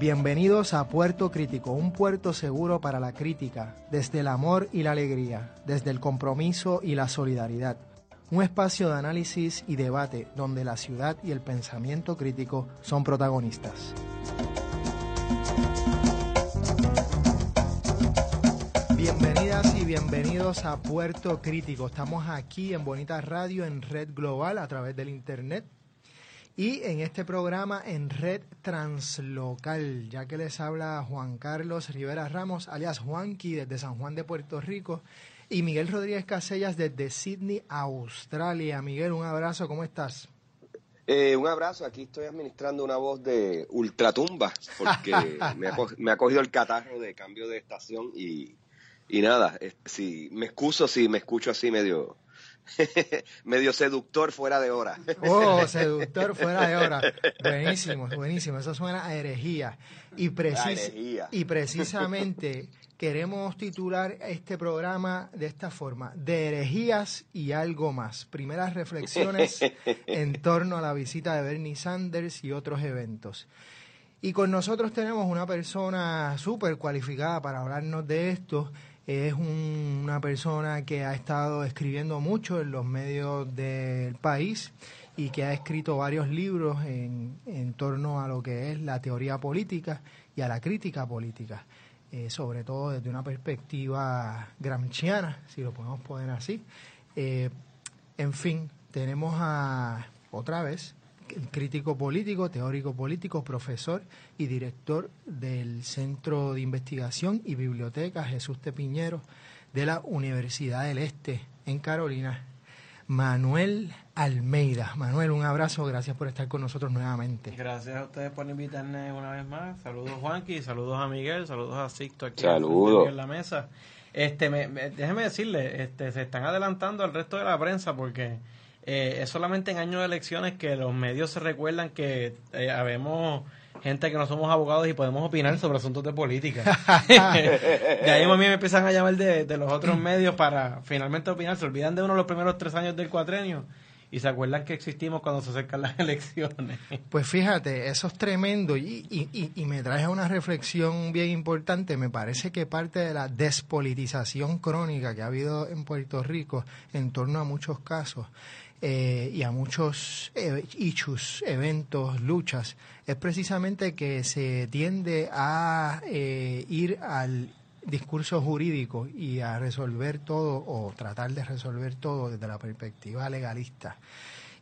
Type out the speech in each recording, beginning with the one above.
Bienvenidos a Puerto Crítico, un puerto seguro para la crítica, desde el amor y la alegría, desde el compromiso y la solidaridad. Un espacio de análisis y debate donde la ciudad y el pensamiento crítico son protagonistas. Bienvenidas y bienvenidos a Puerto Crítico. Estamos aquí en Bonita Radio en Red Global a través del Internet y en este programa en Red Translocal, ya que les habla Juan Carlos Rivera Ramos, alias Juanqui, desde San Juan de Puerto Rico, y Miguel Rodríguez Casellas desde Sydney, Australia. Miguel, un abrazo, ¿cómo estás? Eh, un abrazo, aquí estoy administrando una voz de ultratumba, porque me, ha, me, ha, cogido el catarro de cambio de estación y, y nada, si me excuso si me escucho así medio medio seductor fuera de hora. Oh, seductor fuera de hora. Buenísimo, buenísimo. Eso suena a herejía. Y, y precisamente queremos titular este programa de esta forma, de herejías y algo más. Primeras reflexiones en torno a la visita de Bernie Sanders y otros eventos. Y con nosotros tenemos una persona súper cualificada para hablarnos de esto es una persona que ha estado escribiendo mucho en los medios del país y que ha escrito varios libros en, en torno a lo que es la teoría política y a la crítica política, eh, sobre todo desde una perspectiva gramsciana, si lo podemos poner así. Eh, en fin, tenemos a, otra vez, crítico político, teórico político, profesor y director del Centro de Investigación y Biblioteca Jesús Tepiñero de la Universidad del Este en Carolina, Manuel Almeida. Manuel, un abrazo, gracias por estar con nosotros nuevamente. Gracias a ustedes por invitarme una vez más. Saludos Juanqui, saludos a Miguel, saludos a Sixto aquí en la mesa. Este, me, déjeme decirle, este, se están adelantando al resto de la prensa porque eh, es solamente en años de elecciones que los medios se recuerdan que eh, habemos gente que no somos abogados y podemos opinar sobre asuntos de política. de ahí a mí me empiezan a llamar de, de, los otros medios para finalmente opinar. Se olvidan de uno de los primeros tres años del cuatrenio y se acuerdan que existimos cuando se acercan las elecciones. Pues fíjate, eso es tremendo y, y, y, me trae una reflexión bien importante. Me parece que parte de la despolitización crónica que ha habido en Puerto Rico en torno a muchos casos eh, y a muchos eh, eventos, luchas, es precisamente que se tiende a eh, ir al discurso jurídico y a resolver todo o tratar de resolver todo desde la perspectiva legalista.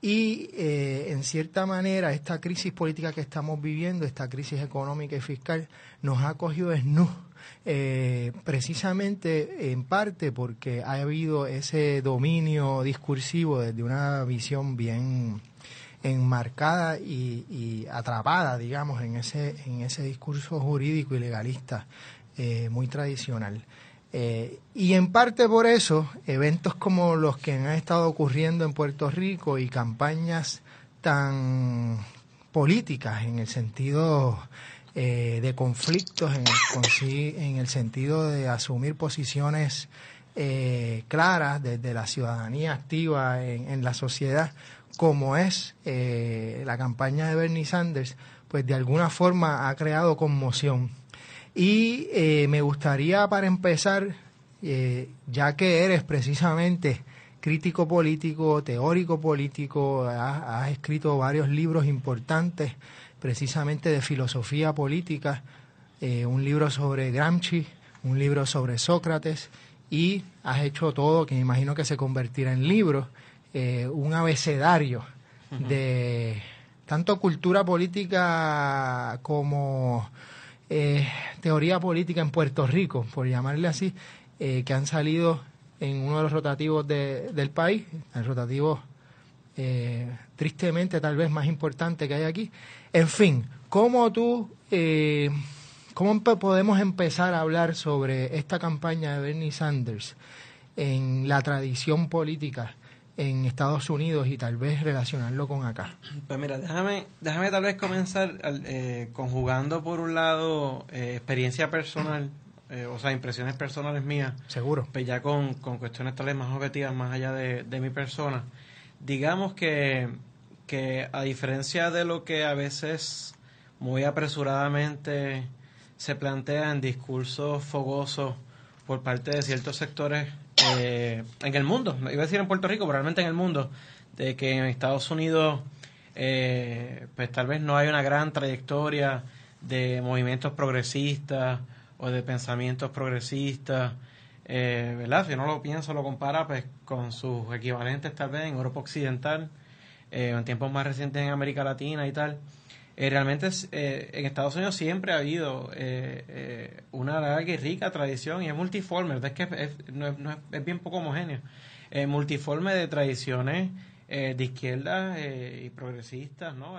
Y eh, en cierta manera esta crisis política que estamos viviendo, esta crisis económica y fiscal, nos ha cogido desnudos eh, precisamente en parte porque ha habido ese dominio discursivo desde una visión bien enmarcada y, atrapada, digamos, en ese, en ese discurso jurídico y legalista eh, muy tradicional. Eh, y en parte por eso, eventos como los que han estado ocurriendo en Puerto Rico y campañas tan políticas en el sentido eh, de conflictos en el, en el sentido de asumir posiciones eh, claras desde la ciudadanía activa en, la sociedad, como es eh, la campaña de Bernie Sanders, pues de alguna forma ha creado conmoción. Y me gustaría para empezar, ya que eres precisamente crítico político, teórico político, has, escrito varios libros importantes precisamente de filosofía política, eh, un libro sobre Gramsci, un libro sobre Sócrates y has hecho todo que me imagino que se convertirá en libro, eh, un abecedario de tanto cultura política como eh, teoría política en Puerto Rico, por llamarle así, que han salido en uno de los rotativos del país, el rotativo tristemente tal vez más importante que hay aquí. En fin, ¿cómo tú ¿Cómo podemos empezar a hablar sobre esta campaña de Bernie Sanders en la tradición política en Estados Unidos y tal vez relacionarlo con acá? Pues mira, déjame, déjame tal vez comenzar eh, conjugando por un lado eh, experiencia personal, eh, o sea, impresiones personales mías. Seguro. Pues ya con, cuestiones tal vez más objetivas, más allá de, de mi persona. Digamos que, que a diferencia de lo que a veces muy apresuradamente se plantean discursos fogosos por parte de ciertos sectores eh, en el mundo, iba a decir en Puerto Rico, pero realmente en el mundo, de que en Estados Unidos eh, pues tal vez no hay una gran trayectoria de movimientos progresistas o de pensamientos progresistas, eh, ¿verdad? Si uno lo piensa, lo compara pues con sus equivalentes tal vez en Europa Occidental, en tiempos más recientes en América Latina y tal. Eh, realmente eh, en Estados Unidos siempre ha habido eh, una larga y rica tradición y es multiforme, es que no es, bien poco homogéneo, multiforme de tradiciones de izquierda y progresistas, ¿no?